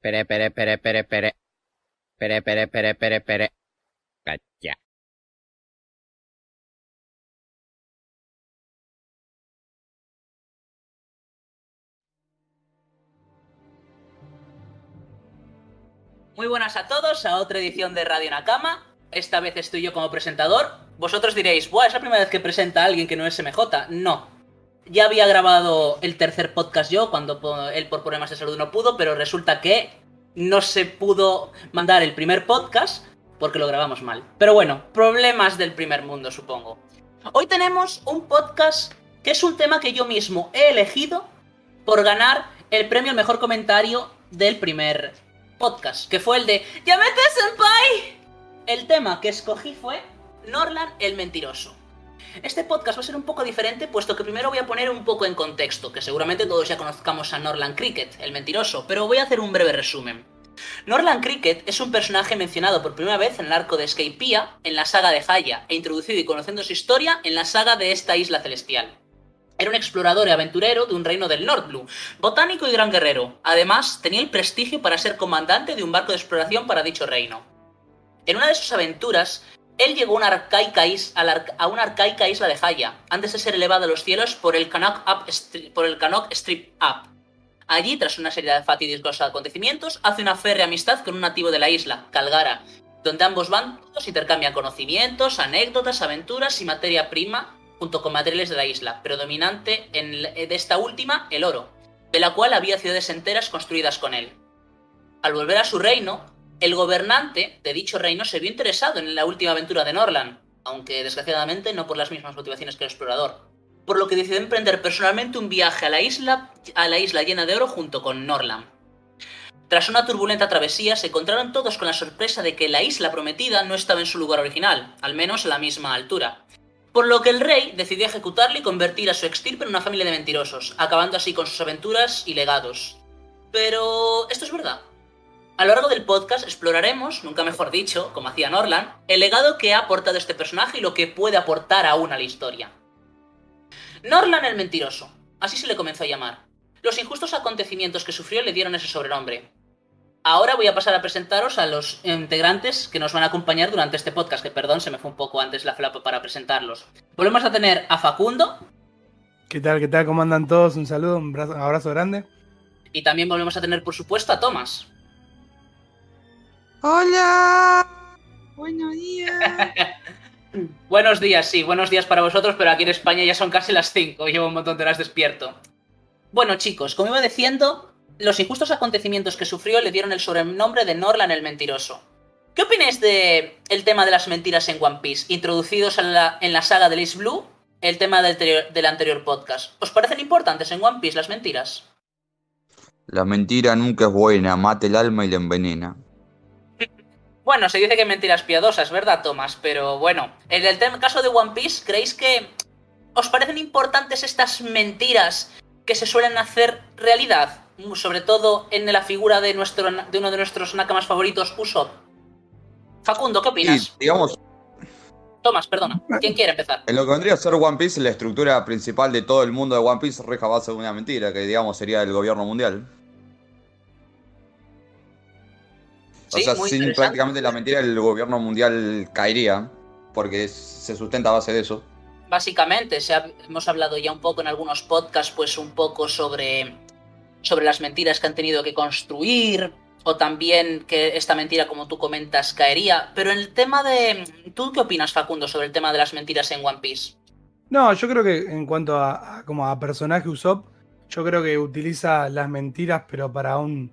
Pere, pere, pere, pere, pere. Pere, pere, pere, pere, pere. Cacha. Muy buenas a todos a otra edición de Radio Nakama. Esta vez estoy yo como presentador. Vosotros diréis, Buah, es la primera vez que presenta a alguien que no es MJ. No. Ya había grabado el tercer podcast yo, cuando él por problemas de salud no pudo, pero resulta que no se pudo mandar el primer podcast porque lo grabamos mal. Pero bueno, problemas del primer mundo, supongo. Hoy tenemos un podcast que es un tema que yo mismo he elegido por ganar el premio al mejor comentario del primer podcast, que fue el de ¡Llámate Senpai! El tema que escogí fue Norland el mentiroso. Este podcast va a ser un poco diferente, puesto que primero voy a poner un poco en contexto, que seguramente todos ya conozcamos a Norland Cricket, el mentiroso, pero voy a hacer un breve resumen. Norland Cricket es un personaje mencionado por primera vez en el arco de Skypiea, en la saga de Haya, e introducido y conociendo su historia en la saga de esta isla celestial. Era un explorador y aventurero de un reino del Nordblue, botánico y gran guerrero. Además, tenía el prestigio para ser comandante de un barco de exploración para dicho reino. En una de sus aventuras, él llegó a una arcaica, isla de Haya, antes de ser elevado a los cielos por el Canuck, Strip Up. Allí, tras una serie de fatídicos acontecimientos, hace una férrea amistad con un nativo de la isla, Calgara, donde ambos bandos intercambian conocimientos, anécdotas, aventuras y materia prima, junto con materiales de la isla, predominante en, de esta última, el oro, de la cual había ciudades enteras construidas con él. Al volver a su reino, el gobernante de dicho reino se vio interesado en la última aventura de Norland, aunque desgraciadamente no por las mismas motivaciones que el explorador, por lo que decidió emprender personalmente un viaje a la isla, a la isla llena de oro junto con Norland. Tras una turbulenta travesía, se encontraron todos con la sorpresa de que la isla prometida no estaba en su lugar original, al menos a la misma altura. Por lo que el rey decidió ejecutarle y convertir a su extirpe en una familia de mentirosos, acabando así con sus aventuras y legados. Pero esto es verdad. A lo largo del podcast exploraremos, nunca mejor dicho, como hacía Norland, el legado que ha aportado este personaje y lo que puede aportar aún a la historia. Norland el mentiroso, así se le comenzó a llamar. Los injustos acontecimientos que sufrió le dieron ese sobrenombre. Ahora voy a pasar a presentaros a los integrantes que nos van a acompañar durante este podcast, que perdón, se me fue un poco antes la flapa para presentarlos. Volvemos a tener a Facundo ¿Qué tal? ¿Qué tal? ¿Cómo andan todos? Un saludo, un abrazo, un abrazo grande. y también volvemos a tener, por supuesto, a Thomas. Hola. Buenos días. Buenos días, sí, buenos días para vosotros, pero aquí en España ya son casi las 5, llevo un montón de horas despierto. Bueno, chicos, como iba diciendo, los injustos acontecimientos que sufrió le dieron el sobrenombre de Norland el mentiroso. ¿Qué opináis de el tema de las mentiras en One Piece, introducidos en la, en la saga de Ace Blue, el tema del, anterior- del anterior podcast? ¿Os parecen importantes en One Piece las mentiras? La mentira nunca es buena, mata el alma y la envenena. Bueno, se dice que mentiras piadosas, ¿verdad, Tomás? Pero bueno, en el caso de One Piece, ¿creéis que os parecen importantes estas mentiras que se suelen hacer realidad? Sobre todo en la figura de, nuestro, de uno de nuestros nakamas favoritos, Usopp. Facundo, ¿qué opinas? Sí, digamos, Tomás, perdona. ¿Quién quiere empezar? en lo que vendría a ser One Piece, la estructura principal de todo el mundo de One Piece reja base de una mentira, que digamos sería el gobierno mundial. Sí, o sea, sin prácticamente la mentira, el gobierno mundial caería, porque es- se sustenta a base de eso. Básicamente, se ha- hemos hablado ya un poco en algunos podcasts, pues un poco sobre, sobre las mentiras que han tenido que construir, o también que esta mentira, como tú comentas, caería. Pero en el tema de... ¿Tú qué opinas, Facundo, sobre el tema de las mentiras en One Piece? No, yo creo que en cuanto a, a- como a personaje Usopp, yo creo que utiliza las mentiras, pero para un,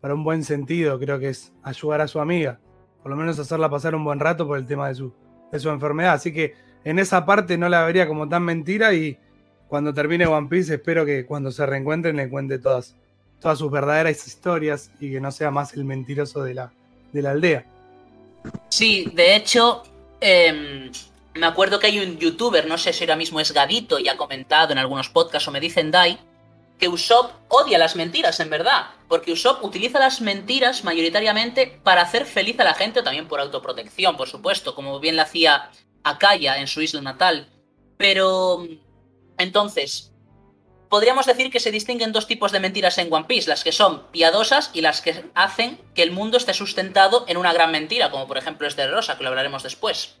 para un buen sentido. Creo que es ayudar a su amiga. Por lo menos hacerla pasar un buen rato por el tema de su, de su enfermedad. Así que en esa parte no la vería como tan mentira y cuando termine One Piece espero que cuando se reencuentren le cuente todas, todas sus verdaderas historias y que no sea más el mentiroso de la, de la aldea. Sí, de hecho, em, me acuerdo que hay un youtuber, no sé si ahora mismo es Gadito, y ha comentado en algunos podcasts o me dicen Dai, que Usopp odia las mentiras, en verdad. Porque Usopp utiliza las mentiras mayoritariamente para hacer feliz a la gente o también por autoprotección, por supuesto, como bien lo hacía Akaya en su isla natal. Pero, entonces, podríamos decir que se distinguen dos tipos de mentiras en One Piece, las que son piadosas y las que hacen que el mundo esté sustentado en una gran mentira, como por ejemplo este de Rosa, que lo hablaremos después.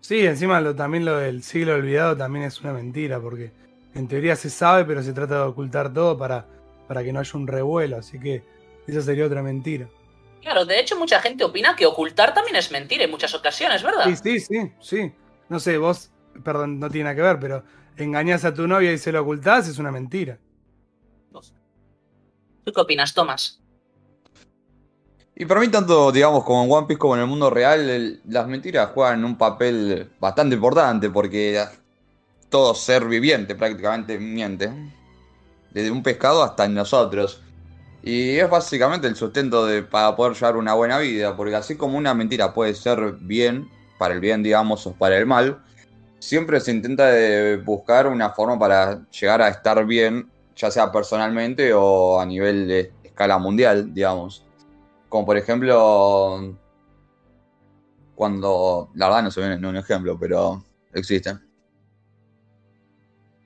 Sí, encima lo, también lo del siglo olvidado también es una mentira, porque en teoría se sabe, pero se trata de ocultar todo para, para que no haya un revuelo, así que esa sería otra mentira. Claro, de hecho mucha gente opina que ocultar también es mentira en muchas ocasiones, ¿verdad? Sí, sí, sí, sí. No sé, vos, perdón, no tiene nada que ver, pero engañás a tu novia y se lo ocultás, es una mentira. ¿Tú qué opinas, Tomás? Y para mí, tanto, digamos, como en One Piece como en el mundo real, el- las mentiras juegan un papel bastante importante porque todo ser viviente prácticamente miente. Desde un pescado hasta nosotros. Y es básicamente el sustento de, para poder llevar una buena vida, porque así como una mentira puede ser bien, para el bien, digamos, o para el mal, siempre se intenta de buscar una forma para llegar a estar bien, ya sea personalmente o a nivel de escala mundial, digamos. Como por ejemplo, cuando, la verdad no se viene un ejemplo, pero existe.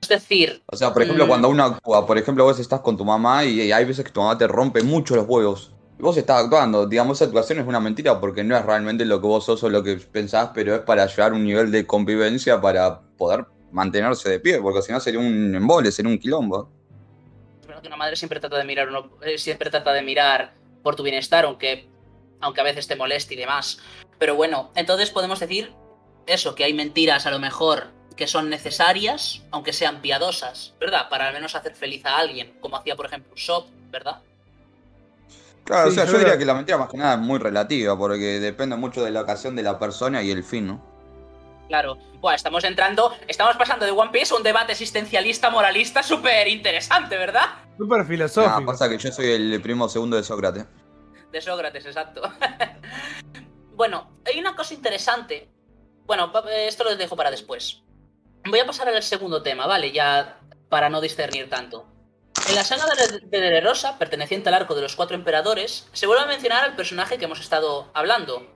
Es decir, O sea, por ejemplo, Mm. cuando uno actúa, por ejemplo, vos estás con tu mamá y hay veces que tu mamá te rompe mucho los huevos. Y vos estás actuando, digamos, esa actuación es una mentira porque no es realmente lo que vos sos o lo que pensás, pero es para llevar un nivel de convivencia para poder mantenerse de pie, porque si no sería un embole, sería un quilombo. Primero que una madre siempre trata de mirar uno- eh, siempre trata de mirar por tu bienestar, aunque, aunque a veces te moleste y demás. Pero bueno, entonces podemos decir eso, que hay mentiras a lo mejor que son necesarias, aunque sean piadosas, ¿verdad? Para al menos hacer feliz a alguien, como hacía por ejemplo Usopp, ¿verdad? Claro, Sí, o sea, yo yo creo- diría que la mentira más que nada es muy relativa, porque depende mucho de la ocasión de la persona y el fin, ¿no? Claro. Buah, estamos entrando, estamos pasando de One Piece a un debate existencialista moralista súper interesante, ¿verdad? Súper filosófico. pasa que yo soy el primo segundo de Sócrates. De Sócrates, exacto. bueno, hay una cosa interesante. Bueno, esto lo dejo para después. Voy a pasar al segundo tema, ¿vale? Ya para no discernir tanto. En la saga de, de Dressrosa, perteneciente al arco de los cuatro emperadores, se vuelve a mencionar al personaje que hemos estado hablando,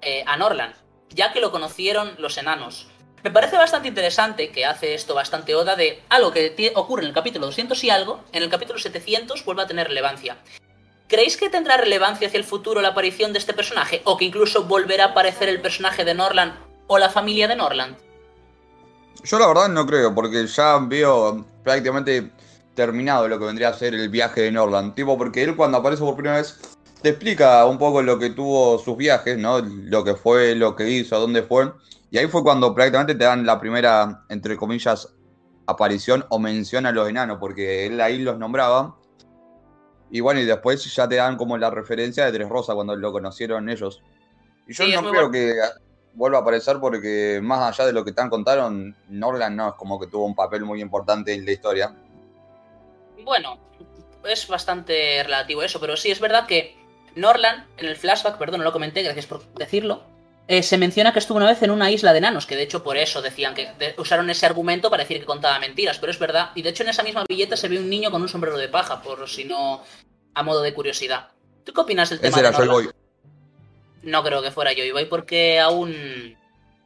eh, a Norland, ya que lo conocieron los enanos. Me parece bastante interesante que hace esto bastante oda de algo que ocurre en el capítulo 200 y algo, en el capítulo 700 vuelve a tener relevancia. ¿Creéis que tendrá relevancia hacia el futuro la aparición de este personaje? ¿O que incluso volverá a aparecer el personaje de Norland o la familia de Norland? Yo la verdad no creo, porque ya veo prácticamente terminado lo que vendría a ser el viaje de Norland. Tipo, porque él cuando aparece por primera vez te explica un poco lo que tuvo sus viajes, ¿no? Lo que fue, lo que hizo, a dónde fue. Y ahí fue cuando prácticamente te dan la primera, entre comillas, aparición o mención a los enanos, porque él ahí los nombraba. Y bueno, y después ya te dan como la referencia de Tres Rosa cuando lo conocieron ellos. Y yo Sí, no creo bueno. que vuelva a aparecer porque más allá de lo que tan contaron, Norland no es como que tuvo un papel muy importante en la historia. Bueno, es bastante relativo eso, pero sí es verdad que Norland, en el flashback, perdón, no lo comenté, gracias por decirlo, eh, se menciona que estuvo una vez en una isla de enanos, que de hecho por eso decían que de- usaron ese argumento para decir que contaba mentiras, pero es verdad. Y de hecho en esa misma billeta se ve un niño con un sombrero de paja, por si no, a modo de curiosidad. ¿Tú qué opinas del tema Ese de era Norland? Boy. No creo que fuera Joy Boy porque aún...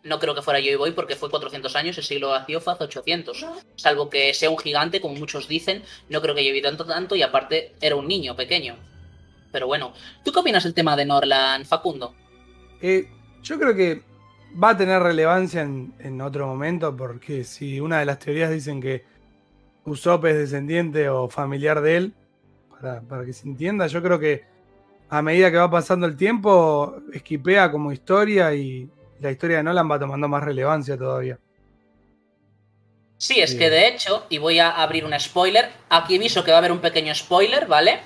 No creo que fuera Joy Boy porque fue 400 años, el siglo vacío fue hace 800. Salvo que sea un gigante, como muchos dicen, no creo que lleve tanto tanto y aparte era un niño pequeño. Pero bueno, ¿tú qué opinas del tema de Norland, Facundo? Eh, yo creo que va a tener relevancia en, en otro momento, porque si una de las teorías dicen que Usopp es descendiente o familiar de él, para, para que se entienda, yo creo que a medida que va pasando el tiempo, esquipea como historia y la historia de Nolan va tomando más relevancia todavía. Sí, es Sí. que de hecho, y voy a abrir un spoiler, aquí aviso que va a haber un pequeño spoiler, ¿vale?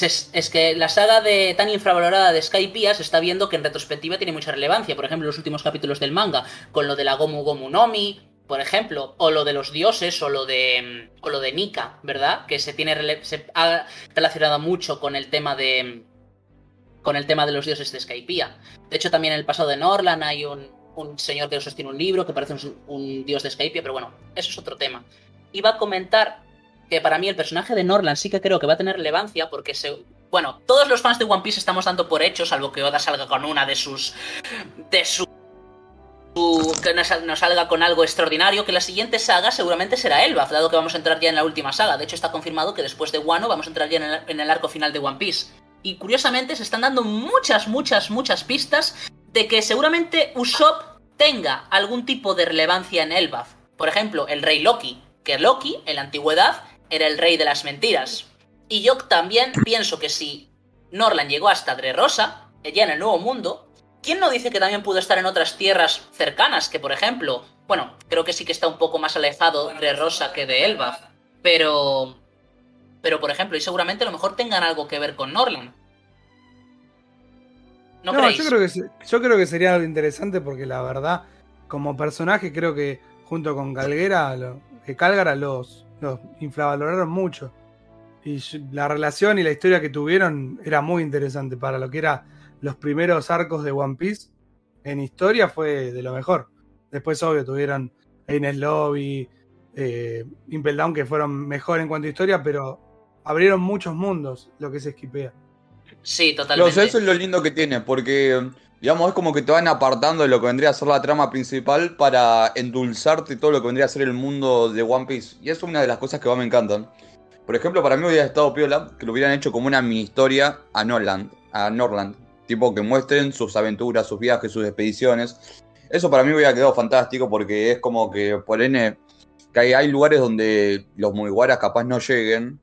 Es, es que la saga de tan infravalorada de Skypiea se está viendo que en retrospectiva tiene mucha relevancia. Por ejemplo, los últimos capítulos del manga, con lo de la Gomu Gomu Nomi, por ejemplo, o lo de los dioses, o lo de, o lo de Nika, ¿verdad? Que se, tiene se ha relacionado mucho con el tema de con el tema de los dioses de Skypiea. De hecho, también en el pasado de Norland hay un, un señor que sostiene un libro que parece un, dios de Skypiea, pero bueno, eso es otro tema. Iba a comentar que para mí el personaje de Norland sí que creo que va a tener relevancia porque se... Bueno, todos los fans de One Piece estamos dando por hecho, salvo que Oda salga con una de sus... de sus que nos, salga con algo extraordinario, que la siguiente saga seguramente será Elbaf, dado que vamos a entrar ya en la última saga. De hecho, está confirmado que después de Wano vamos a entrar ya en el, en el arco final de One Piece. Y curiosamente se están dando muchas, muchas, muchas pistas de que seguramente Usopp tenga algún tipo de relevancia en Elbaf. Por ejemplo, el rey Loki, que Loki, en la antigüedad, era el rey de las mentiras. Y yo también pienso que si Norland llegó hasta Dressrosa, ya en el Nuevo Mundo, ¿quién no dice que también pudo estar en otras tierras cercanas? Que por ejemplo, bueno, creo que sí que está un poco más alejado de Rosa que de Elbaf, pero... Pero por ejemplo, y seguramente a lo mejor tengan algo que ver con Norland. ¿No, No, creéis? yo creo, que, yo creo que sería algo interesante porque la verdad, como personaje, creo que junto con Calguera, lo- que Cálgara los, los infravaloraron mucho. Y la relación y la historia que tuvieron era muy interesante para lo que era los primeros arcos de One Piece. En historia fue de lo mejor. Después, obvio, tuvieron Ines Lobby, eh, Impel Down, que fueron mejor en cuanto a historia, pero abrieron muchos mundos lo que se esquipea. Sí, totalmente. sea, eso es lo lindo que tiene, porque, digamos, es como que te van apartando de lo que vendría a ser la trama principal para endulzarte todo lo que vendría a ser el mundo de One Piece. Y eso es una de las cosas que más me encantan. Por ejemplo, para mí hubiera estado piola que lo hubieran hecho como una mini historia a Norland, a Norland. Tipo que muestren sus aventuras, sus viajes, sus expediciones. Eso para mí hubiera quedado fantástico porque es como que, por ende, que hay, hay lugares donde los Mugiwaras capaz no lleguen.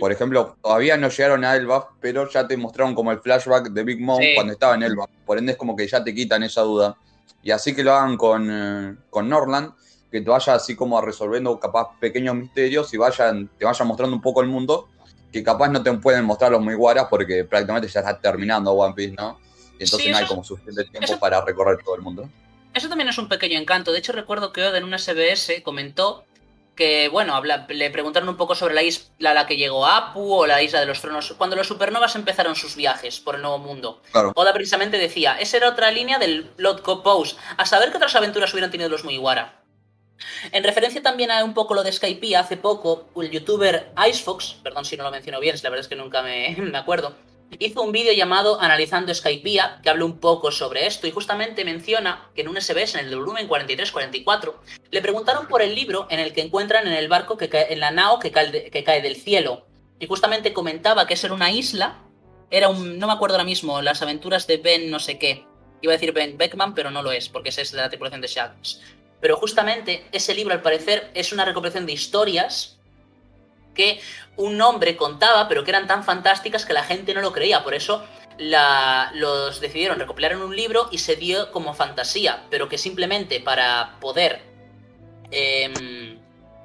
Por ejemplo, todavía no llegaron a Elbaf, pero ya te mostraron como el flashback de Big Mom Sí. cuando estaba en Elbaf. Por ende es como que ya te quitan esa duda. Y así que lo hagan con, eh, con Norland, que te vaya así como resolviendo capaz pequeños misterios y vayan, te vayan mostrando un poco el mundo, que capaz no te pueden mostrar los Mugiwaras porque prácticamente ya está terminando One Piece, ¿no? Y entonces Sí, no hay como suficiente tiempo eso- para recorrer todo el mundo. Eso también es un pequeño encanto. De hecho, recuerdo que Oda en una SBS comentó que, bueno, habla- le preguntaron un poco sobre la isla a la que llegó Apu o la isla de los tronos, cuando los supernovas empezaron sus viajes por el nuevo mundo. Claro. Oda precisamente decía, esa era otra línea del Blood Code Pose, a saber qué otras aventuras hubieran tenido los Mugiwara. En referencia también a un poco lo de Skypiea, hace poco el youtuber Icefox, perdón si no lo menciono bien, la verdad es que nunca me, me acuerdo, hizo un vídeo llamado Analizando Skypiea, que habla un poco sobre esto y justamente menciona que en un SBS, en el volumen 43-44, le preguntaron por el libro en el que encuentran en el barco, que cae, en la nao que cae, del cielo. Y justamente comentaba que esa era una isla, era un, no me acuerdo ahora mismo, las aventuras de Ben no sé qué. Iba a decir Ben Beckman, pero no lo es, porque es de la tripulación de Sharks. Pero justamente ese libro, al parecer, es una recopilación de historias que un hombre contaba, pero que eran tan fantásticas que la gente no lo creía. Por eso los decidieron recopilar en un libro y se dio como fantasía, pero que simplemente para poder... em,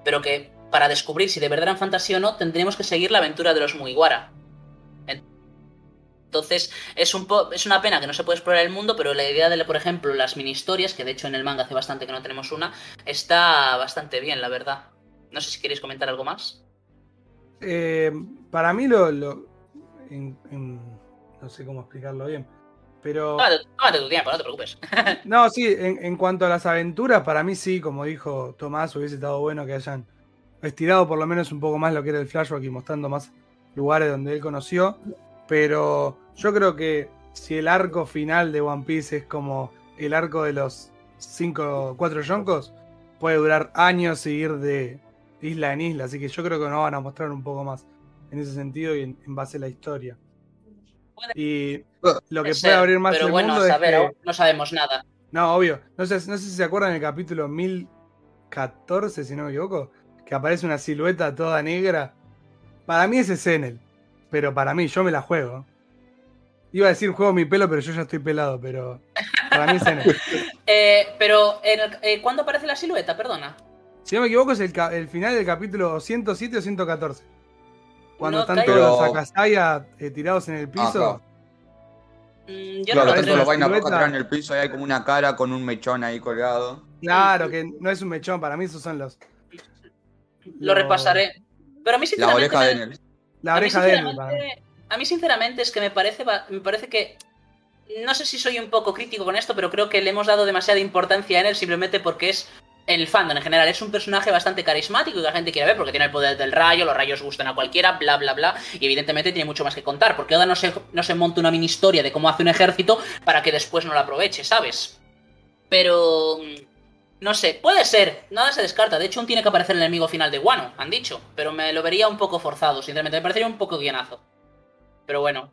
pero que para descubrir si de verdad eran fantasía o no, tendríamos que seguir la aventura de los Mugiwara. Entonces, es, un po- es una pena que no se puede explorar el mundo, pero la idea de, por ejemplo, las mini historias, que de hecho en el manga hace bastante que no tenemos una, está bastante bien, la verdad. No sé si queréis comentar algo más. Eh, para mí lo... lo- en- en- no sé cómo explicarlo bien. Pero... Tómate, tómate tu tiempo, no te preocupes. No, sí, en, en cuanto a las aventuras, para mí sí, como dijo Tomás, hubiese estado bueno que hayan estirado por lo menos un poco más lo que era el flashback y mostrando más lugares donde él conoció. Pero yo creo que si el arco final de One Piece es como el arco de los cinco, cuatro yonkos, puede durar años y ir de isla en isla. Así que yo creo que nos van a mostrar un poco más en ese sentido y en, en base a la historia. Y lo que Puede abrir más pero el bueno, mundo es que- no sabemos nada. no, obvio. No sé, no sé si se acuerdan del capítulo 1014, si no me equivoco, que aparece una silueta toda negra. Para mí ese es Enel, pero para mí, yo me la juego. Iba a decir juego mi pelo, pero yo ya estoy pelado, pero para mí es Enel. Eh, pero, en el- eh, ¿cuándo aparece la silueta? Perdona. Si no me equivoco, es el, final del capítulo 107 o 114. Cuando No están caigo. todos los Akasaya eh, tirados en el piso. claro. Mm, yo Claro, no creo. los vainas tiradas en el piso y hay como una cara con un mechón ahí colgado. Claro, que no es un mechón, para mí esos son los. Lo repasaré. Pero a mí La sinceramente... oreja de. La a mí, oreja de a mí sinceramente es que me parece, me parece que... No sé si soy un poco crítico con esto, pero creo que le hemos dado demasiada importancia a él simplemente porque es el fandom en general. Es un personaje bastante carismático y que la gente quiere ver porque tiene el poder del rayo, los rayos gustan a cualquiera, bla, bla, bla. Y evidentemente tiene mucho más que contar, porque Oda no se, no se monta una mini historia de cómo hace un ejército para que después no lo aproveche, ¿sabes? Pero. No sé, puede ser, nada se descarta. De hecho, aún tiene que aparecer el enemigo final de Wano, han dicho. Pero me lo vería un poco forzado, sinceramente. Me parecería un poco guionazo. Pero bueno.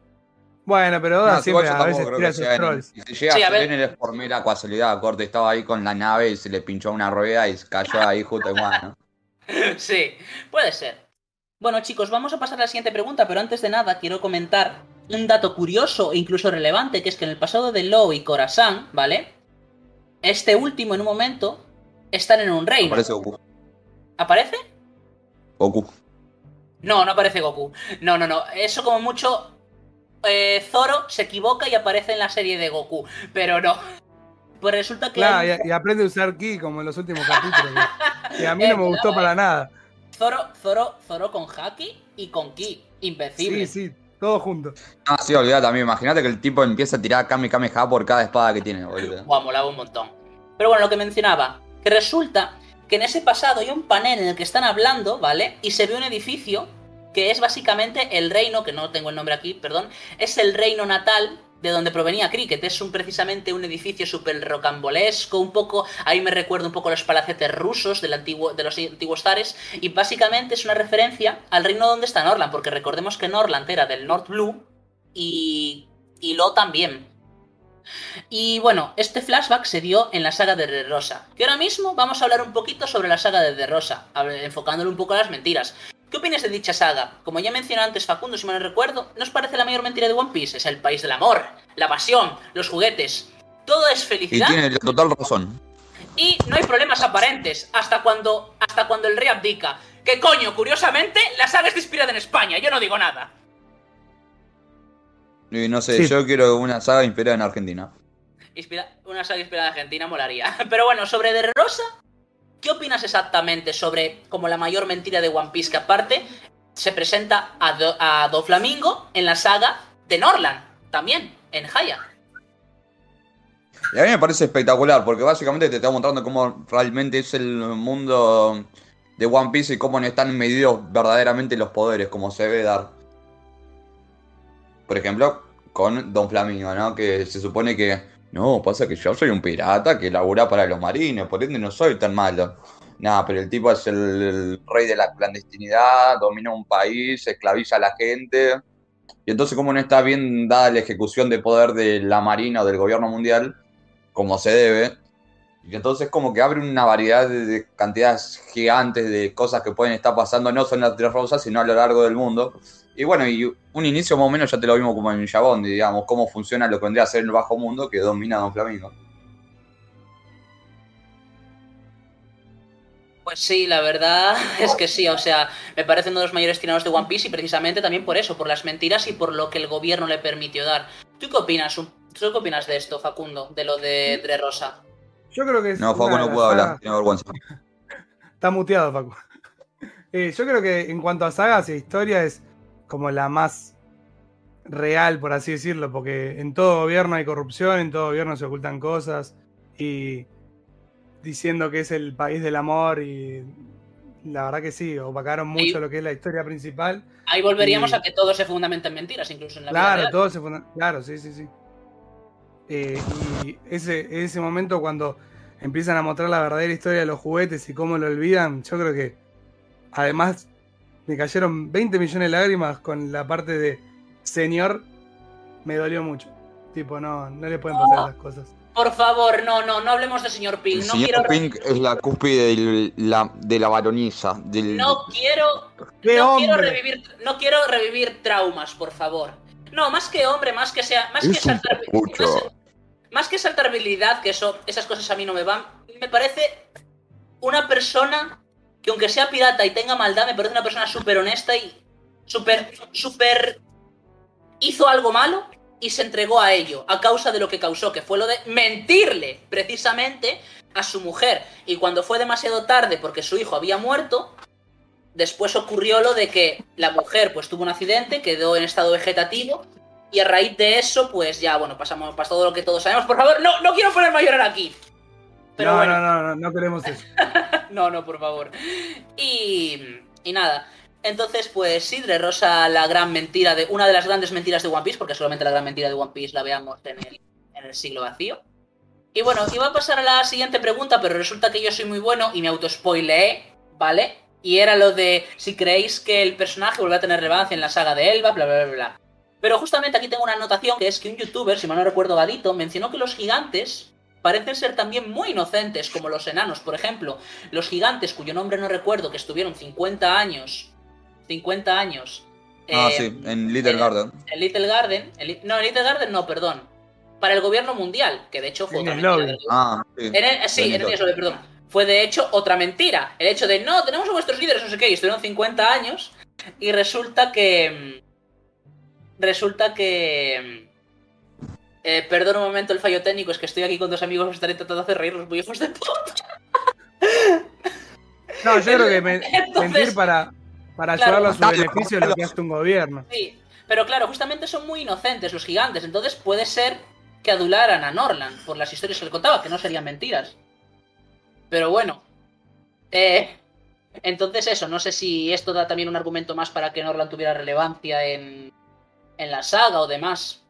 Bueno, pero Oda No, siempre yo a veces tampoco creo tira que sus trolls. Si llega Sí, a ver. es por mera casualidad. Corte estaba ahí con la nave y se le pinchó una rueda y cayó ahí justo en Wano. sí, puede ser. Bueno, chicos, vamos a pasar a la siguiente pregunta, pero antes de nada quiero comentar un dato curioso e incluso relevante, que es que en el pasado de Law y Khorasan, ¿vale? Este último en un momento están en un reino. Parece Goku. ¿Aparece? Goku. No, no aparece Goku. No, no, no. Eso como mucho. eh, Zoro se equivoca y aparece en la serie de Goku. Pero no. Pues resulta que. Claro, hay- y, y aprende a usar ki como en los últimos capítulos. que- a mí no me gustó para nada. Zoro, Zoro, Zoro con Haki y con Ki. Invencible. Sí, sí, todo junto. Ah, sí, olvidate también. Imagínate que el tipo empieza a tirar Kame Kameha por cada espada que tiene, boludo. Guau, molaba un montón. Pero bueno, lo que mencionaba, que resulta que en ese pasado hay un panel en el que están hablando, ¿vale? Y se ve un edificio que es básicamente el reino, que no tengo el nombre aquí, perdón, es el reino natal de donde provenía Cricket. Es un, precisamente un edificio súper rocambolesco, un poco, ahí me recuerda un poco los palacetes rusos antiguo, de los antiguos zares, y básicamente es una referencia al reino donde está Norland, porque recordemos que Norland era del North Blue y, y Lo también. Y bueno, este flashback se dio en la saga de De Rosa. Que ahora mismo vamos a hablar un poquito sobre la saga de De Rosa, enfocándole un poco a las mentiras. ¿Qué opinas de dicha saga? Como ya mencionó antes Facundo, si mal no recuerdo, ¿nos parece la mayor mentira de One Piece? Es el país del amor, la pasión, los juguetes. Todo es Y felicidad tiene la total razón. y no hay problemas aparentes hasta cuando, hasta cuando el rey abdica. Que coño, curiosamente, la saga está inspirada en España, yo no digo nada. Y no sé, Sí. yo quiero una saga inspirada en Argentina. Inspira- una saga inspirada en Argentina molaría. Pero bueno, sobre De Rosa, ¿qué opinas exactamente sobre como la mayor mentira de One Piece? Que aparte se presenta a, Do- a Doflamingo en la saga de Norland, también, en Haya. Y a mí me parece espectacular, porque básicamente te está mostrando cómo realmente es el mundo de One Piece y cómo no están medidos verdaderamente los poderes, como se debe dar. Por ejemplo, con Don Flamingo, ¿no? Que se supone que, no, pasa que yo soy un pirata que labura para los marines, por ende no soy tan malo. Nada, pero el tipo es el, el rey de la clandestinidad, domina un país, esclaviza a la gente. Y entonces, como no está bien dada la ejecución de poder de la marina o del gobierno mundial, como se debe, y entonces como que abre una variedad de, de cantidades gigantes de cosas que pueden estar pasando, no solo en las Tres Rosas, sino a lo largo del mundo. Y bueno, y un inicio más o menos ya te lo vimos como en Jabón, digamos, cómo funciona lo que vendría a ser el bajo mundo que domina Don Flamingo. Pues sí, la verdad es que sí, o sea, me parece uno de los mayores tiranos de One Piece y precisamente también por eso, por las mentiras y por lo que el gobierno le permitió dar. ¿Tú qué opinas? ¿Tú qué opinas de esto, Facundo? De lo de Dre Rosa. Yo creo que es. No, Facu una de no puedo hablar, tiene vergüenza. Está muteado, Facu. Eh, yo creo que en cuanto a sagas e historia es como la más real, por así decirlo, porque en todo gobierno hay corrupción, en todo gobierno se ocultan cosas y diciendo que es el país del amor y la verdad que sí, opacaron mucho lo que es la historia principal. Ahí volveríamos Y- a que todo se fundamenta en mentiras, incluso en la Claro, todo se funda- Claro, sí, sí, sí. Eh, y ese, ese momento cuando empiezan a mostrar la verdadera historia de los juguetes y cómo lo olvidan, yo creo que además me cayeron 20 millones de lágrimas con la parte de señor, me dolió mucho. Tipo, no, no le pueden pasar Oh. esas cosas. Por favor, no, no, no hablemos de señor Pink. El No señor quiero, Pink es la cúspide de la, de la. Del, no quiero, ¡Qué no quiero hombre! revivir, no quiero revivir traumas, por favor. No, más que hombre, más que sea, más que Es saltar, más, más que saltar habilidad, que eso, esas cosas a mí no me van. Me parece una persona que aunque sea pirata y tenga maldad, me parece una persona súper honesta y súper, súper hizo algo malo y se entregó a ello a causa de lo que causó, que fue lo de mentirle precisamente a su mujer. Y cuando fue demasiado tarde porque su hijo había muerto, después ocurrió lo de que la mujer pues tuvo un accidente, quedó en estado vegetativo y a raíz de eso pues ya, bueno, pasamos pasó todo lo que todos sabemos. Por favor, no, no quiero ponerme a llorar aquí. Pero no, bueno. no, no, no, no queremos eso. No, no, por favor. Y, y nada. Entonces, pues sí, Rosa, la gran mentira de. Una de las grandes mentiras de One Piece, porque solamente la gran mentira de One Piece la veamos en el, en el siglo vacío. Y bueno, iba a pasar a la siguiente pregunta, pero resulta que yo soy muy bueno y me autospoileé, ¿vale? Y era lo de si creéis que el personaje vuelve a tener relevancia en la saga de Elba, bla, bla, bla, bla. Pero justamente aquí tengo una anotación que es que un youtuber, si mal no recuerdo Gadito, mencionó que los gigantes parecen ser también muy inocentes, como los enanos, por ejemplo. Los gigantes, cuyo nombre no recuerdo, que estuvieron 50 años. 50 años. Ah, eh, sí, en Little en- Garden. En Little Garden. en no, en Little Garden no, perdón. Para el gobierno mundial, que de hecho fue otra el mentira Ah, sí. en el- sí, en el perdón. Fue de hecho otra mentira. El hecho de no, tenemos a vuestros líderes, no sé qué, y estuvieron 50 años. Y resulta que. mm, Resulta que. Eh, perdón un momento el fallo técnico, es que estoy aquí con dos amigos, os estaré intentando hacer reír los muy hijos de puta. No, yo creo que me- Entonces- mentir para, para Claro. ayudarlo a su beneficio es lo que hace un gobierno. Sí, pero claro, justamente son muy inocentes los gigantes, entonces puede ser que adularan a Norland por las historias que le contaba, que no serían mentiras. Pero bueno. Eh, entonces eso, no sé si esto da también un argumento más para que Norland tuviera relevancia en, en la saga o demás.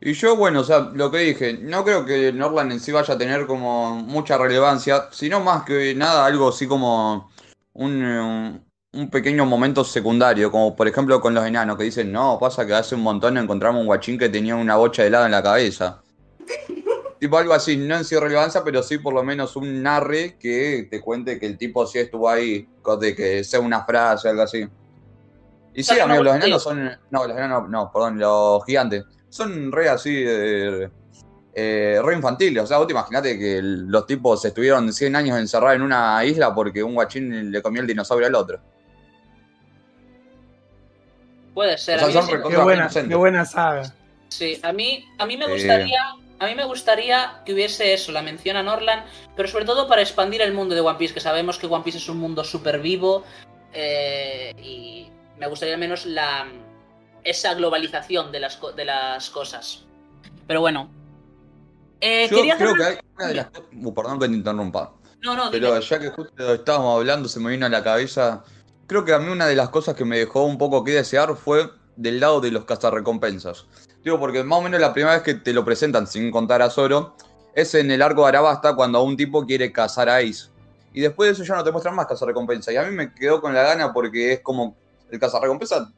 Y yo, bueno, o sea, lo que dije, no creo que Norland en sí vaya a tener como mucha relevancia, sino más que nada algo así como un, un pequeño momento secundario, como por ejemplo con los enanos que dicen, no, pasa que hace un montón encontramos un guachín que tenía una bocha de helado en la cabeza. Tipo algo así, no en sí relevancia, pero sí por lo menos un narre que te cuente que el tipo sí estuvo ahí, de que sea una frase, algo así. Y sí, Claro, amigo, no, los enanos son. No, los enanos, no, perdón, los gigantes. Son re así, eh, eh, re infantiles. O sea, vos te imaginate que los tipos estuvieron 100 años encerrados en una isla porque un guachín le comió el dinosaurio al otro. Puede ser. O sea, son Qué buena, qué buena saga. Sí, a mí, a mí me Sí. gustaría. A mí me gustaría que hubiese eso, la mención a Norland, pero sobre todo para expandir el mundo de One Piece, que sabemos que One Piece es un mundo súper vivo. eh, y me gustaría al menos la esa globalización de las, de las cosas. Pero bueno. Eh, Yo quería hacer creo que una- hay una de las cosas. Perdón que te interrumpa. No, no, dime. Pero ya que justo estábamos hablando, se me vino a la cabeza. Creo que a mí una de las cosas que me dejó un poco que desear fue del lado de los cazarrecompensas. Digo, porque más o menos la primera vez que te lo presentan, sin contar a Zoro, es en el arco de Arabasta cuando un tipo quiere cazar a Ace. Y después de eso ya no te muestran más cazarrecompensa. Y a mí me quedó con la gana porque es como el cazarrecompensa,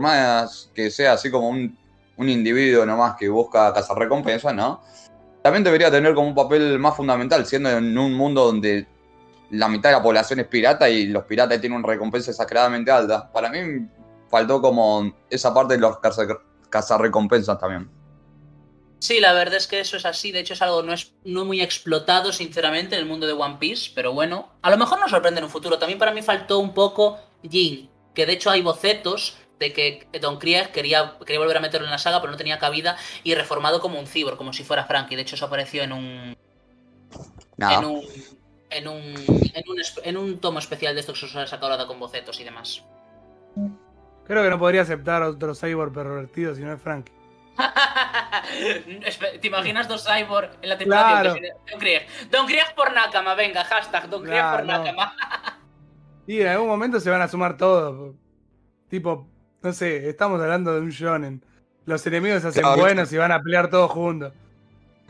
por que sea así como un, un individuo nomás que busca cazarrecompensa, ¿no? También debería tener como un papel más fundamental, siendo en un mundo donde la mitad de la población es pirata y los piratas tienen una recompensa exageradamente alta. Para mí faltó como esa parte de los caza- cazarrecompensas también. Sí, la verdad es que eso es así. De hecho, es algo no, es, no muy explotado, sinceramente, en el mundo de One Piece. Pero bueno, a lo mejor nos sorprende en un futuro. También para mí faltó un poco Jin. Que de hecho hay bocetos de que Don Krieg quería, quería volver a meterlo en la saga, pero no tenía cabida. Y reformado como un cyborg, como si fuera Frankie. De hecho, eso apareció en un. Nada. En un. En un, en, un, en un tomo especial de estos que se sacado ahora con bocetos y demás. Creo que no podría aceptar otro cyborg pervertido si no es Frank. Espe- ¿Te imaginas dos cyborg en la tripulación? Claro. Don Krieg. Don Krieg por Nakama, venga, hashtag Don Krieg Claro, por no. Nakama. Y en algún momento se van a sumar todos. Tipo, no sé, estamos hablando de un shonen. Los enemigos se hacen Claro, buenos y van a pelear todos juntos.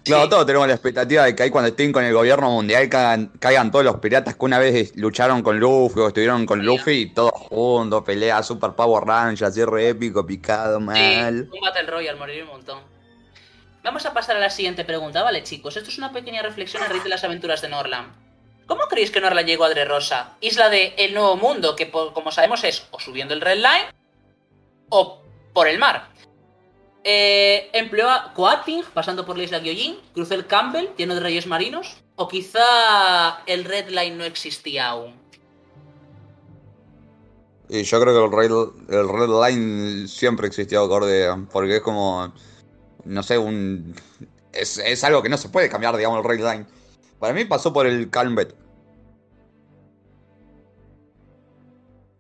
Claro, Sí. todos tenemos la expectativa de que ahí cuando estén con el gobierno mundial caigan, caigan todos los piratas que una vez lucharon con Luffy o estuvieron con Sí. Luffy y todos juntos, pelea Super Power Rangers, así re épico, picado, Sí, mal. un Battle Royale, morir un montón. Vamos a pasar a la siguiente pregunta, ¿vale, chicos? Esto es una pequeña reflexión a raíz de las aventuras de Norland. ¿Cómo creéis que Norland llegó a Dressrosa? Isla de El Nuevo Mundo, que como sabemos es o subiendo el Red Line o por el mar. Eh, empleó a Coating, pasando por la isla Gyojin, cruzó el Campbell, lleno de reyes marinos, o quizá el Red Line no existía aún. Y yo creo que el Red, el Red Line siempre existió acorde, porque es como, no sé, un... Es, es algo que no se puede cambiar, digamos, el Red Line. Para mí pasó por el Calmbet.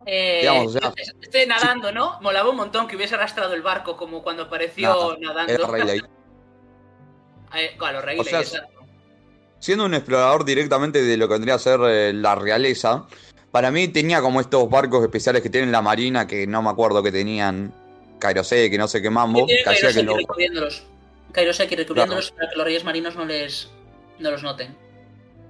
Eh, Digamos, o sea, estoy nadando, ¿no? Molaba un montón que hubiese arrastrado el barco como cuando apareció nadando. Era Rayleigh. Eh, claro, Rayleigh, O sea. Siendo un explorador directamente de lo que vendría a ser eh, la realeza, para mí tenía como estos barcos especiales que tienen la marina, que no me acuerdo que tenían Kairosé, que no sé qué mambo, que hacía que Kairoseki lo... recorriéndolos. Kairoseki recubriéndolos para que los reyes marinos no les no los noten.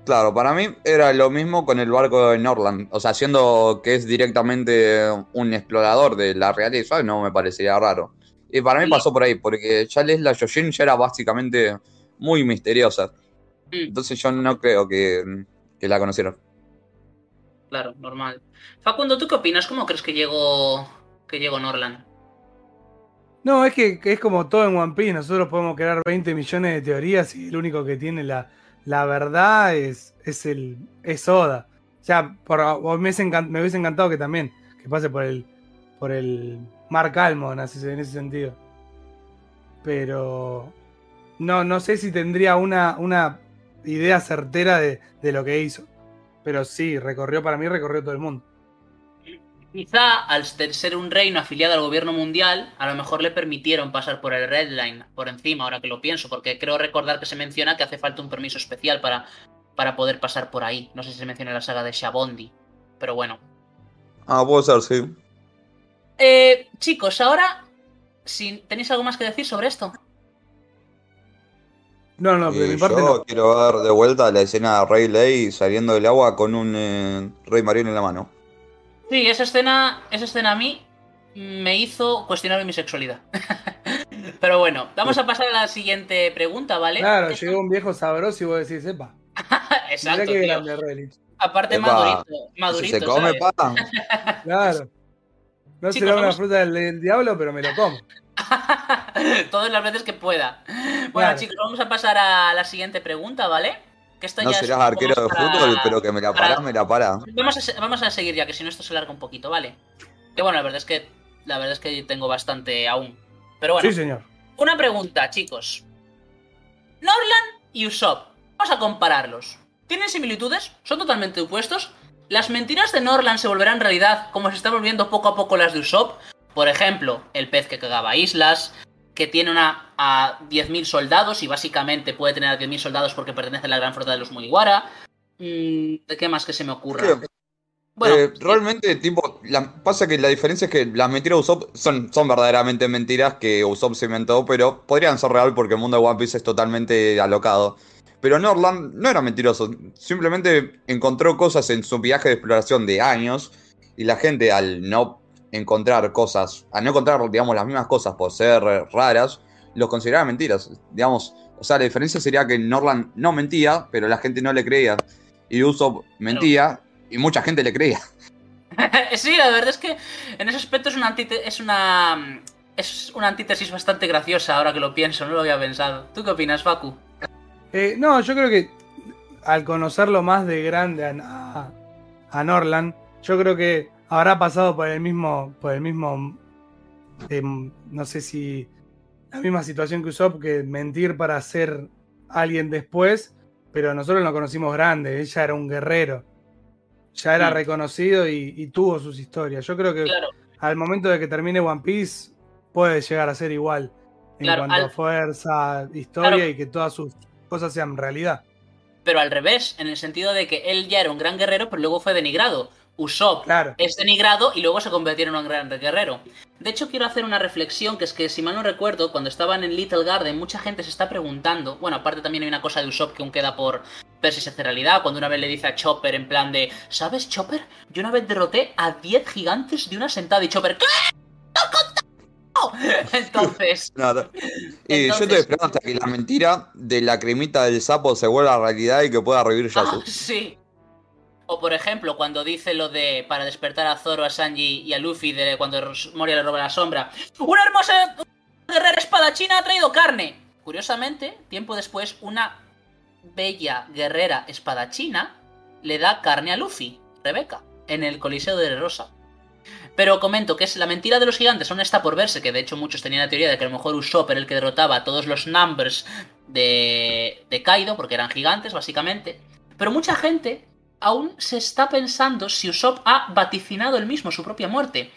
Claro, para mí era lo mismo con el barco de Norland. O sea, siendo que es directamente un explorador de la realidad, no me parecería raro. Y para mí pasó por ahí, porque ya les la Yoshin ya era básicamente muy misteriosa. Mm, Entonces yo no creo que, que la conocieron. claro, normal. Facundo, ¿tú qué opinas? ¿Cómo crees que llegó que llegó Norland? No, es que, que es como todo en One Piece. Nosotros podemos crear 20 millones de teorías y el único que tiene la, la verdad es, es el es Oda. O sea, por, me, hubiese encantado que también, que pase por el por el Mark Almond, así en ese sentido. Pero no, no sé si tendría una, una idea certera de, de lo que hizo. Pero sí, recorrió para mí, recorrió todo el mundo. Quizá al ser un reino afiliado al gobierno mundial, a lo mejor le permitieron pasar por el Red Line por encima, ahora que lo pienso, porque creo recordar que se menciona que hace falta un permiso especial para, para poder pasar por ahí. No sé si se menciona en la saga de Shabondi, pero bueno. Ah, puede ser, sí. Eh, chicos, ahora, si tenéis algo más que decir sobre esto. No, no, de Y mi parte yo no. quiero ver de vuelta la escena de Rey Ley saliendo del agua con un eh, Rey Marino en la mano. Sí, esa escena, esa escena a mí me hizo cuestionar mi sexualidad. Pero bueno, vamos a pasar a la siguiente pregunta, ¿vale? Claro, llegó un viejo sabroso y vos decís, sepa. Exacto, qué tío. grande Relich. Aparte Epa, madurito, Si madurito, se come ¿sabes? pan. Claro. No Chicos, será una vamos- fruta del, del diablo, pero me lo como. Todas las veces que pueda. Bueno, Claro. chicos, vamos a pasar a la siguiente pregunta, ¿vale? Que esto No ya serás arquero de para- fútbol, pero que me la para- me la pará. Vamos a, vamos a seguir ya, que si no esto se larga un poquito, ¿vale? Que bueno, la verdad es que la verdad es que tengo bastante aún. Pero bueno, Sí, señor. una pregunta, chicos. Norland y Usopp. Vamos a compararlos. ¿Tienen similitudes? ¿Son totalmente opuestos? ¿Las mentiras de Norland se volverán realidad como se están volviendo poco a poco las de Usopp? Por ejemplo, el pez que cagaba islas, que tiene una a 10.000 soldados y básicamente puede tener a 10.000 soldados porque pertenece a la gran flota de los Mugiwara. Mm, ¿De qué más que se me ocurra? Bueno, Eh, realmente, tipo, la- pasa que la diferencia es que las mentiras de Usopp son, son verdaderamente mentiras que Usopp se inventó, pero podrían ser real porque el mundo de One Piece es totalmente alocado. Pero Norland no era mentiroso, simplemente encontró cosas en su viaje de exploración de años y la gente al no encontrar cosas, al no encontrar, digamos, las mismas cosas por ser raras, los consideraba mentiras. Digamos, o sea, la diferencia sería que Norland no mentía, pero la gente no le creía. Y Usopp mentía y mucha gente le creía. sí, la verdad es que en ese aspecto es una, es una es una antítesis bastante graciosa ahora que lo pienso, no lo había pensado. ¿Tú qué opinas, Facu? Eh, no, yo creo que al conocerlo más de grande a, a- a Norland, yo creo que habrá pasado por el mismo, por el mismo, em, no sé si la misma situación que Usopp, que mentir para ser alguien después, pero nosotros lo conocimos grande, ella era un guerrero, ya era Mm. reconocido y, y tuvo sus historias. Yo creo que Claro, al momento de que termine One Piece puede llegar a ser igual en Claro, cuanto al- a fuerza, historia Claro. y que todas sus cosas sean realidad. pero al revés, en el sentido de que él ya era un gran guerrero, pero luego fue denigrado. Usopp Claro. es denigrado y luego se convirtieron en un gran guerrero. De hecho, quiero hacer una reflexión, que es que si mal no recuerdo, cuando estaban en Little Garden, mucha gente se está preguntando, bueno, aparte también hay una cosa de Usopp que aún queda por ver si se hace realidad, cuando una vez le dice a Chopper en plan de, ¿sabes, Chopper? Yo una vez derroté a 10 gigantes de una sentada y Chopper, ¿qué? ¡No he contado!". Entonces, Nada. Y yo Entonces- estoy esperando hasta que la mentira de la cremita del sapo se vuelva realidad y que pueda revivir Yasu. Ah, sí. O por ejemplo, cuando dice lo de para despertar a Zoro, a Sanji y a Luffy de cuando Moria le roba la sombra. ¡Una hermosa guerrera espadachina ha traído carne! Curiosamente, tiempo después, una bella guerrera espadachina le da carne a Luffy, Rebeca, en el Coliseo de Rosa. Pero comento que es la mentira de los gigantes, aún está por verse, que de hecho muchos tenían la teoría de que a lo mejor Usopp era el que derrotaba a todos los numbers de, de Kaido, porque eran gigantes, básicamente. Pero mucha gente aún se está pensando si Usopp ha vaticinado él mismo su propia muerte.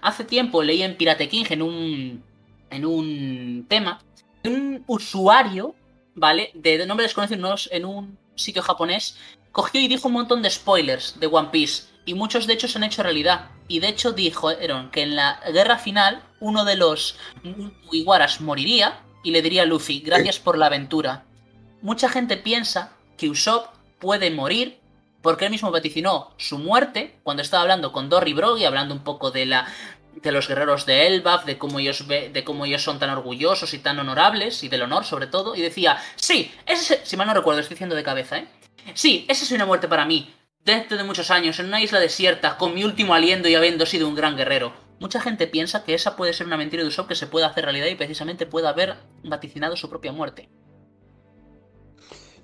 Hace tiempo leí en Pirate King en un, en un tema de un usuario, ¿vale? De, nombre desconocido en un sitio japonés, cogió y dijo un montón de spoilers de One Piece. Y muchos de hecho se han hecho realidad. Y de hecho dijeron que en la guerra final uno de los Mugiwaras moriría y le diría a Luffy, gracias por la aventura. Mucha gente piensa que Usopp puede morir porque él mismo vaticinó su muerte cuando estaba hablando con Dory Broggy, hablando un poco de la de los guerreros de Elbaf, de cómo ellos ve- de cómo ellos son tan orgullosos y tan honorables y del honor sobre todo y decía, "Sí, ese es- si mal no recuerdo, estoy diciendo de cabeza, ¿eh? Sí, esa es una muerte para mí, dentro de muchos años en una isla desierta con mi último aliento y habiendo sido un gran guerrero." Mucha gente piensa que esa puede ser una mentira de Usopp que se puede hacer realidad y precisamente puede haber vaticinado su propia muerte.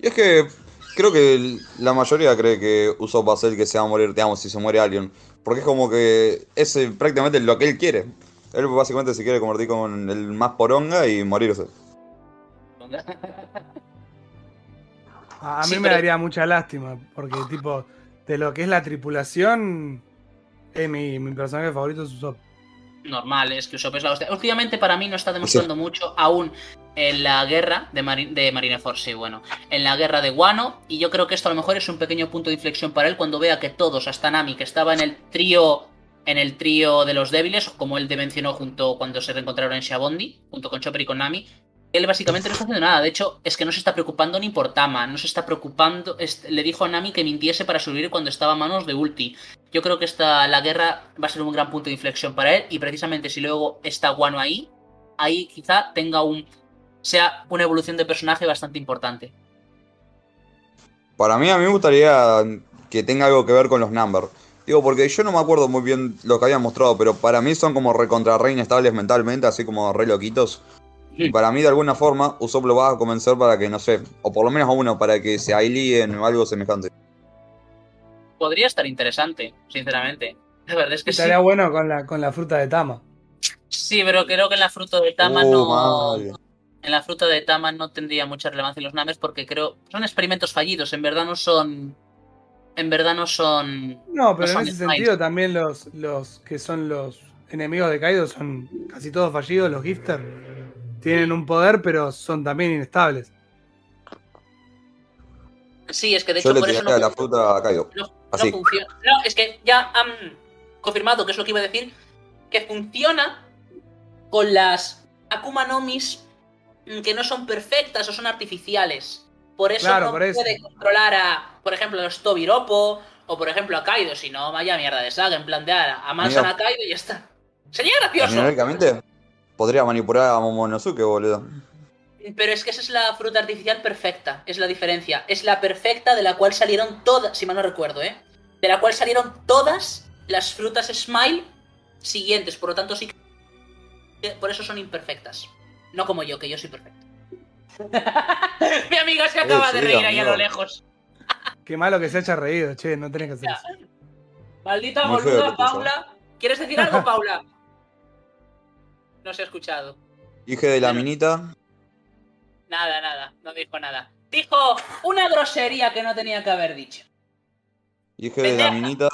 Y es que creo que el- la mayoría cree que Usopp va a ser el que se va a morir, digamos, si se muere alguien. Porque es como que es eh, prácticamente lo que él quiere. Él básicamente se quiere convertir con el más poronga y morirse. A, a mí Sí, me pero- daría mucha lástima, porque tipo, de lo que es la tripulación, mi, mi personaje favorito es Usopp. normal, es que Usopp es la hostia. Últimamente para mí no está demostrando mucho aún en la guerra de, Mari- de Marineford, sí, bueno, en la guerra de Wano, y yo creo que esto a lo mejor es un pequeño punto de inflexión para él cuando vea que todos, hasta Nami, que estaba en el trío en el trío de los débiles, como él te mencionó junto cuando se reencontraron en Shabondi, junto con Chopper y con Nami, él básicamente no está haciendo nada. De hecho, es que no se está preocupando ni por Tama, no se está preocupando. le dijo a Nami que mintiese para subir cuando estaba a manos de Ulti. Yo creo que esta, la guerra va a ser un gran punto de inflexión para él. Y precisamente si luego está Guano ahí, ahí quizá tenga un. Sea una evolución de personaje bastante importante. Para mí, a mí me gustaría que tenga algo que ver con los Number. Digo, porque yo no me acuerdo muy bien lo que habían mostrado, pero para mí son como recontra re inestables mentalmente, así como re loquitos. Y para mí, de alguna forma, Usopp lo va a convencer para que, no sé, o por lo menos a uno, para que se alíen o algo semejante. Podría estar interesante, sinceramente. La verdad es que sí. Estaría bueno con la, con la fruta de Tama. Sí, pero creo que en la fruta de Tama Uh, no. madre. En la fruta de Tama no tendría mucha relevancia los Namers porque creo. Son experimentos fallidos, en verdad no son. En verdad no son. No, pero son en ese Smiles. sentido también los, los que son los enemigos de Kaido son casi todos fallidos, los Gifter. Tienen un poder, pero son también inestables. Sí, es que de Yo hecho le por eso no, la fruta a Kaido. no- funciona. No, es que ya han confirmado, que es lo que iba a decir, que funciona con las Akuma Nomis que no son perfectas o son artificiales. Por eso Claro, no por eso. puede controlar a, por ejemplo, a los Tobiropo o por ejemplo a Kaido, si no, vaya mierda de saga, en plan de "Ara, amansan Mira. a Kaido y ya está. Sería gracioso. Teóricamente, podría manipular a Momonosuke, boludo. Pero es que esa es la fruta artificial perfecta, es la diferencia. Es la perfecta de la cual salieron todas, si mal no recuerdo, ¿eh? De la cual salieron todas las frutas Smile siguientes. Por lo tanto, sí que... Por eso son imperfectas. No como yo, que yo soy perfecto. Mi amiga se acaba Eh, de reír ahí a lo amigo. lejos. Qué malo que se haya reído, che, no tenés que hacer Ya. eso. Maldita Muy boluda. Paula. ¿Quieres decir algo, Paula? No se ha escuchado. Dije de la Bueno. minita. Nada, nada, no dijo nada. Dijo una grosería que no tenía que haber dicho. Dije de la minita.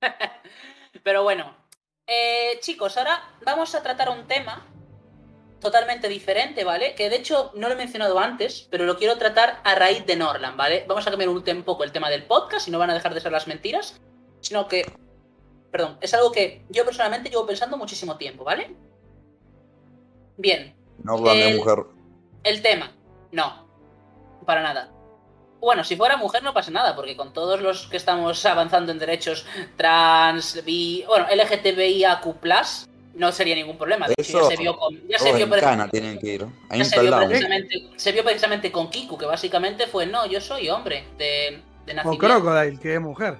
Pero bueno, eh, chicos, ahora vamos a tratar un tema totalmente diferente, ¿vale? Que de hecho no lo he mencionado antes, pero lo quiero tratar a raíz de Norland, ¿vale? Vamos a cambiar un, un poco el tema del podcast y no van a dejar de ser las mentiras, sino que, perdón, es algo que yo personalmente llevo pensando muchísimo tiempo, ¿vale? Bien, Norland El- mujer. el tema, no, para nada. Bueno, si fuera mujer no pasa nada, porque con todos los que estamos avanzando en derechos trans, bi, bueno, LGTBIAQ+, no sería ningún problema. De hecho, Eso, ya se vio con, ya se vio tienen que ir. Ya se vio, precisamente, se vio precisamente con Kiku, que básicamente fue, no, yo soy hombre de, de O nacimiento. Crocodile, que es mujer.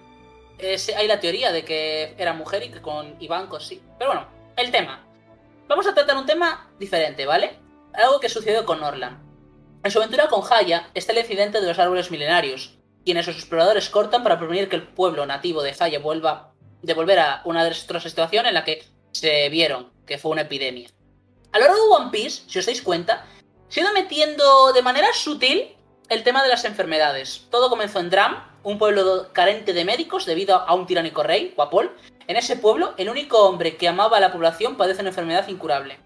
Es- hay la teoría de que era mujer y que con Ivanko sí. Pero bueno, el tema. Vamos a tratar un tema diferente, ¿vale? Algo que sucedió con Norland. En su aventura con Haya está el incidente de los árboles milenarios, quienes los exploradores cortan para prevenir que el pueblo nativo de Haya vuelva de volver a una desastrosa situación en la que se vieron que fue una epidemia. A lo largo de One Piece, si os dais cuenta, se ha metiendo de manera sutil el tema de las enfermedades. Todo comenzó en Dram, un pueblo carente de médicos debido a un tiránico rey, Guapol. En ese pueblo, el único hombre que amaba a la población padece una enfermedad incurable.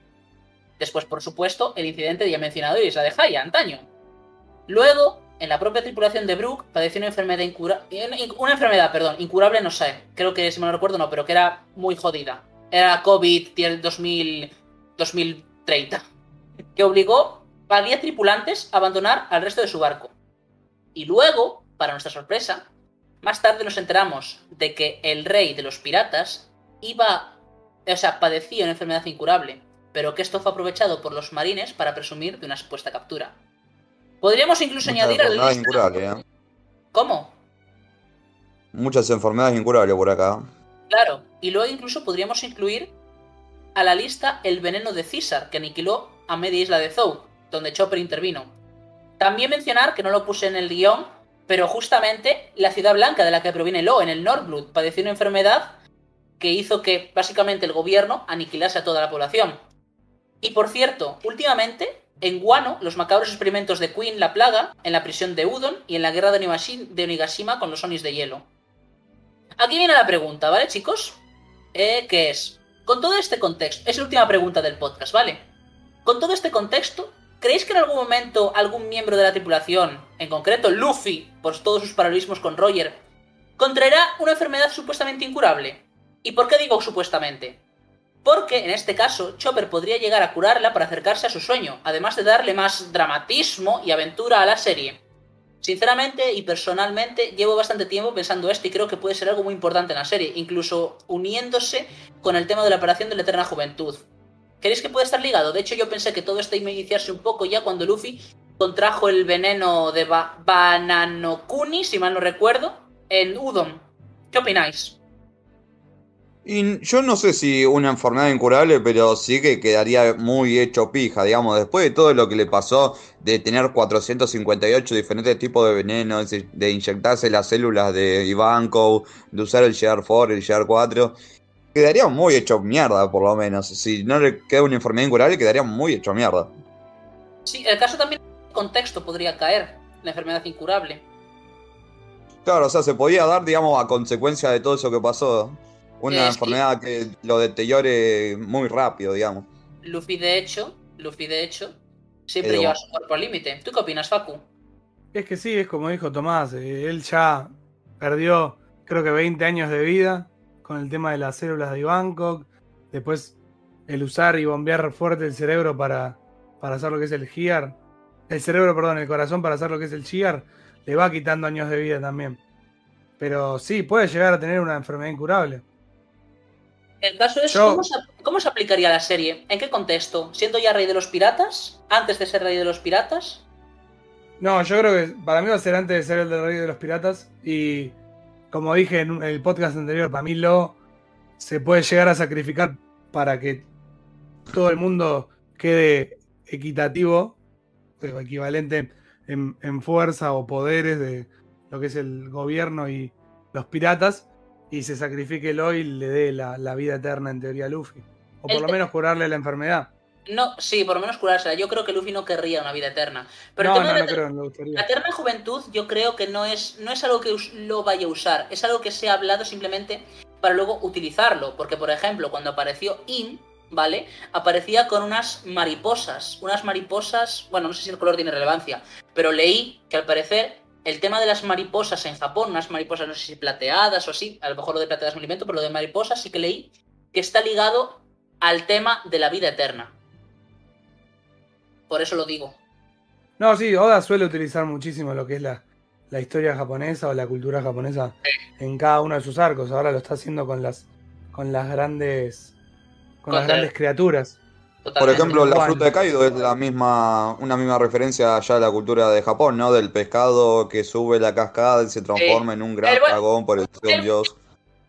Después, por supuesto, el incidente ya mencionado de Isla de Haya, antaño. Luego, en la propia tripulación de Brook, padeció una enfermedad una enfermedad, perdón, incurable, no sé, creo que si me lo recuerdo no, pero que era muy jodida. Era COVID 2000, 2030. que obligó a 10 tripulantes a abandonar al resto de su barco. Y luego, para nuestra sorpresa, más tarde nos enteramos de que el rey de los piratas iba, o sea, padecía una enfermedad incurable, pero que esto fue aprovechado por los marines para presumir de una supuesta captura. Podríamos incluso Muchas añadir a la enfermedades lista... incurables, ¿eh? ¿Cómo? Muchas enfermedades incurables por acá. Claro, y luego incluso podríamos incluir a la lista el veneno de César, que aniquiló a media isla de Zou, donde Chopper intervino. También mencionar, que no lo puse en el guion, pero justamente la ciudad blanca de la que proviene Lo, en el Nordblood, padeció una enfermedad que hizo que básicamente el gobierno aniquilase a toda la población. Y por cierto, últimamente, en Guano, los macabros experimentos de Queen la Plaga, en la prisión de Udon y en la guerra de Onigashima con los Onis de hielo. Aquí viene la pregunta, ¿vale, chicos? Eh, ¿Qué es? Con todo este contexto, es la última pregunta del podcast, ¿vale? Con todo este contexto, ¿creéis que en algún momento algún miembro de la tripulación, en concreto Luffy, por todos sus paralelismos con Roger, contraerá una enfermedad supuestamente incurable? ¿Y por qué digo supuestamente? Porque en este caso, Chopper podría llegar a curarla para acercarse a su sueño, además de darle más dramatismo y aventura a la serie. Sinceramente y personalmente llevo bastante tiempo pensando esto y creo que puede ser algo muy importante en la serie, incluso uniéndose con el tema de la operación de la eterna juventud. ¿Creéis que puede estar ligado? De hecho, yo pensé que todo esto iba a iniciarse un poco ya cuando Luffy contrajo el veneno de ba Bananokuni, si mal no recuerdo, en Udon. ¿Qué opináis? Y yo no sé si una enfermedad incurable, pero sí que quedaría muy hecho pija, digamos, después de todo lo que le pasó de tener 458 diferentes tipos de venenos, de inyectarse las células de Ivankov, de usar el GR4, el GR4, quedaría muy hecho mierda, por lo menos. Si no le queda una enfermedad incurable, quedaría muy hecho mierda. Sí, el caso también en contexto podría caer, la enfermedad incurable. Claro, o sea, se podía dar, digamos, a consecuencia de todo eso que pasó. Una enfermedad que lo deteriore muy rápido, digamos. Luffy, de hecho, Luffy, de hecho, siempre Edo. lleva su cuerpo al límite. ¿Tú qué opinas, Facu? Es que sí, es como dijo Tomás, eh, él ya perdió creo que 20 años de vida con el tema de las células de Bangkok, después el usar y bombear fuerte el cerebro para, para hacer lo que es el GIAR, el cerebro, perdón, el corazón para hacer lo que es el GIAR, le va quitando años de vida también. Pero sí, puede llegar a tener una enfermedad incurable. El caso es, Yo- ¿cómo, se, cómo se aplicaría la serie? ¿En qué contexto? ¿Siendo ya rey de los piratas? ¿Antes de ser rey de los piratas? No, yo creo que para mí va a ser antes de ser el del Rey de los Piratas. Y como dije en el podcast anterior, para mí lo se puede llegar a sacrificar para que todo el mundo quede equitativo, o equivalente en, en fuerza o poderes de lo que es el gobierno y los piratas, y se sacrifique lo y le dé la, la vida eterna en teoría a Luffy. O por El lo menos curarle la enfermedad. No, sí, por lo menos curársela. Yo creo que Luffy no querría una vida eterna. Pero el no, no, no la, creo, no la eterna juventud yo creo que no es, no es algo que lo vaya a usar. Es algo que se ha hablado simplemente para luego utilizarlo. Porque, por ejemplo, cuando apareció In, ¿vale? Aparecía con unas mariposas. Unas mariposas, bueno, no sé si el color tiene relevancia, pero leí que al parecer el tema de las mariposas en Japón, unas mariposas no sé si plateadas o así, a lo mejor lo de plateadas me lo invento, pero lo de mariposas sí que leí que está ligado al tema de la vida eterna. Por eso lo digo. No, sí, Oda suele utilizar muchísimo lo que es la, la historia japonesa o la cultura japonesa en cada uno de sus arcos. Ahora lo está haciendo con las con las grandes con las grandes criaturas. Por ejemplo, la fruta de Kaido es la misma, una misma referencia allá a la cultura de Japón, ¿no? Del pescado que sube la cascada y se transforma en un gran buen- dragón por el el- un dios.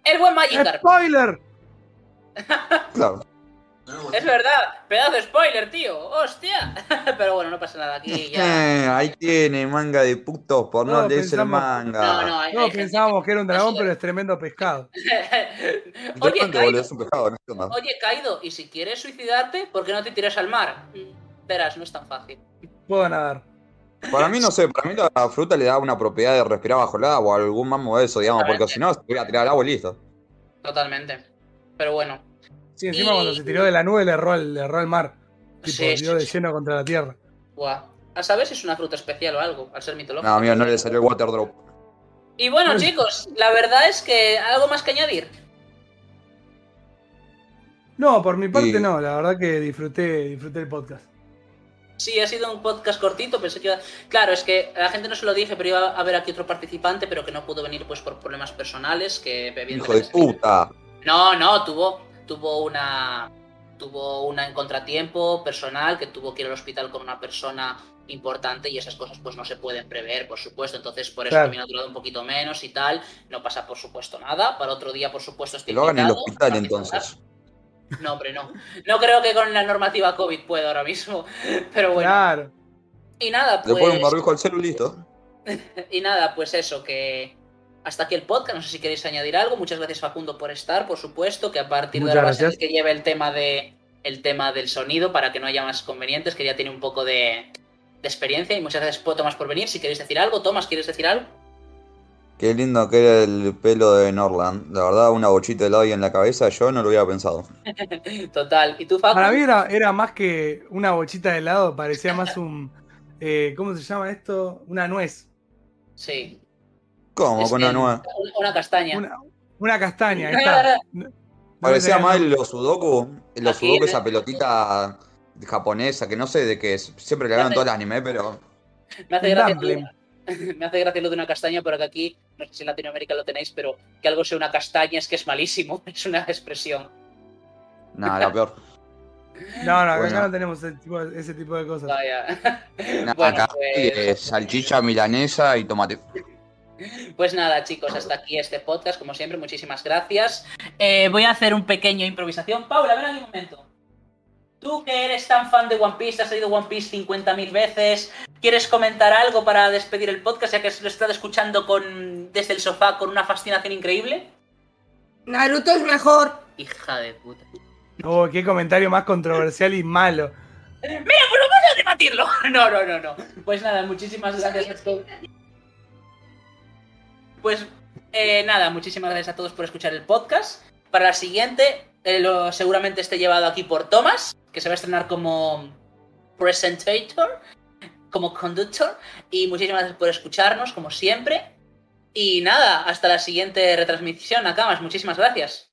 El buen Magikarp. ¡Spoiler! Claro. Es verdad, pedazo de spoiler, tío. Hostia. Pero bueno, no pasa nada aquí ya. Eh, ahí tiene manga de putos por no, No, leerse el manga. No, no, hay, No, hay gente- pensábamos que era un dragón, pero es tremendo pescado. Oye, Kaido, es un pescado, no oye, Kaido, y si quieres suicidarte, ¿por qué no te tiras al mar? Verás, no es tan fácil. Puedo nadar. Para mí, no sé, para mí la fruta le da una propiedad de respirar bajo el agua o algún mamo de eso, digamos, porque si no, se voy a tirar al agua y listo. Totalmente. Pero bueno. Sí, encima Y- cuando se tiró de la nube le erró el, le erró el mar. Tipo, Sí, dio sí, de sí. lleno contra la tierra. Buah. A saber si es una fruta especial o algo, al ser mitológico. No, amigo, no le salió el water drop. Y bueno, chicos, la verdad es que algo más que añadir. No, por mi parte Y- no, la verdad que disfruté, disfruté el podcast. Sí, ha sido un podcast cortito, pensé que iba... Claro, es que a la gente no se lo dije, pero iba a haber aquí otro participante, pero que no pudo venir pues por problemas personales, que Hijo de puta. No, no, tuvo, tuvo una tuvo una en contratiempo personal que tuvo que ir al hospital con una persona importante y esas cosas pues no se pueden prever, por supuesto. Entonces, por eso Claro. también ha durado un poquito menos y tal. No pasa, por supuesto, nada. Para otro día, por supuesto, Que estoy lo hagan en el hospital entonces. No, hombre, no. No creo que con la normativa COVID pueda ahora mismo. Pero bueno. Claro. Y nada, Le ponen un pues. barbijo al celu y listo. Y nada, pues eso, que hasta aquí el podcast. No sé si queréis añadir algo. Muchas gracias Facundo por estar, por supuesto, que a partir de ahora va a que lleve el tema de el tema del sonido para que no haya más convenientes, que ya tiene un poco de, de experiencia. Y muchas gracias Tomás por venir. Si queréis decir algo, Tomás, ¿quieres decir algo? Qué lindo que era el pelo de Norland. La verdad, una bochita de helado ahí en la cabeza, yo no lo hubiera pensado. Total. ¿Y tú, Facu? Para mí era, era más que una bochita de helado, parecía más un. eh, ¿Cómo se llama esto? Una nuez. Sí. ¿Cómo? Es Con una nueva. Una, castaña. Una, una castaña, ahí está. No- no Parecía Osudoku. El Aquí Osudoku, en- esa pelotita japonesa, que no sé de qué es. Siempre le hagan todo el anime, pero. Me hace gracia. Me hace gracia lo de una castaña, pero que aquí, no sé si en Latinoamérica lo tenéis, pero que algo sea una castaña es que es malísimo. Es una expresión. Nada, la peor. No, no, acá Bueno. no tenemos ese tipo, de- ese tipo de cosas. Nada, bueno, acá pues, eh, salchicha milanesa y tomate. Pues nada, chicos, hasta aquí este podcast. Como siempre, muchísimas gracias. Eh, voy a hacer un pequeño improvisación. Paula, ven aquí un momento. Tú que eres tan fan de One Piece, has leído One Piece 50.000 veces, ¿quieres comentar algo para despedir el podcast, ya que lo estás escuchando con, desde el sofá con una fascinación increíble? Naruto es mejor. Hija de puta. Oh, qué comentario más controversial y malo. Mira, pues vamos a debatirlo. No, no, no, no. Pues nada, muchísimas gracias a todos. Pues eh, nada, muchísimas gracias a todos por escuchar el podcast. Para la siguiente, eh, lo, seguramente esté llevado aquí por Thomas, que se va a estrenar como presentator, como conductor. Y muchísimas gracias por escucharnos, como siempre. Y nada, hasta la siguiente retransmisión, Nakamas. Muchísimas gracias.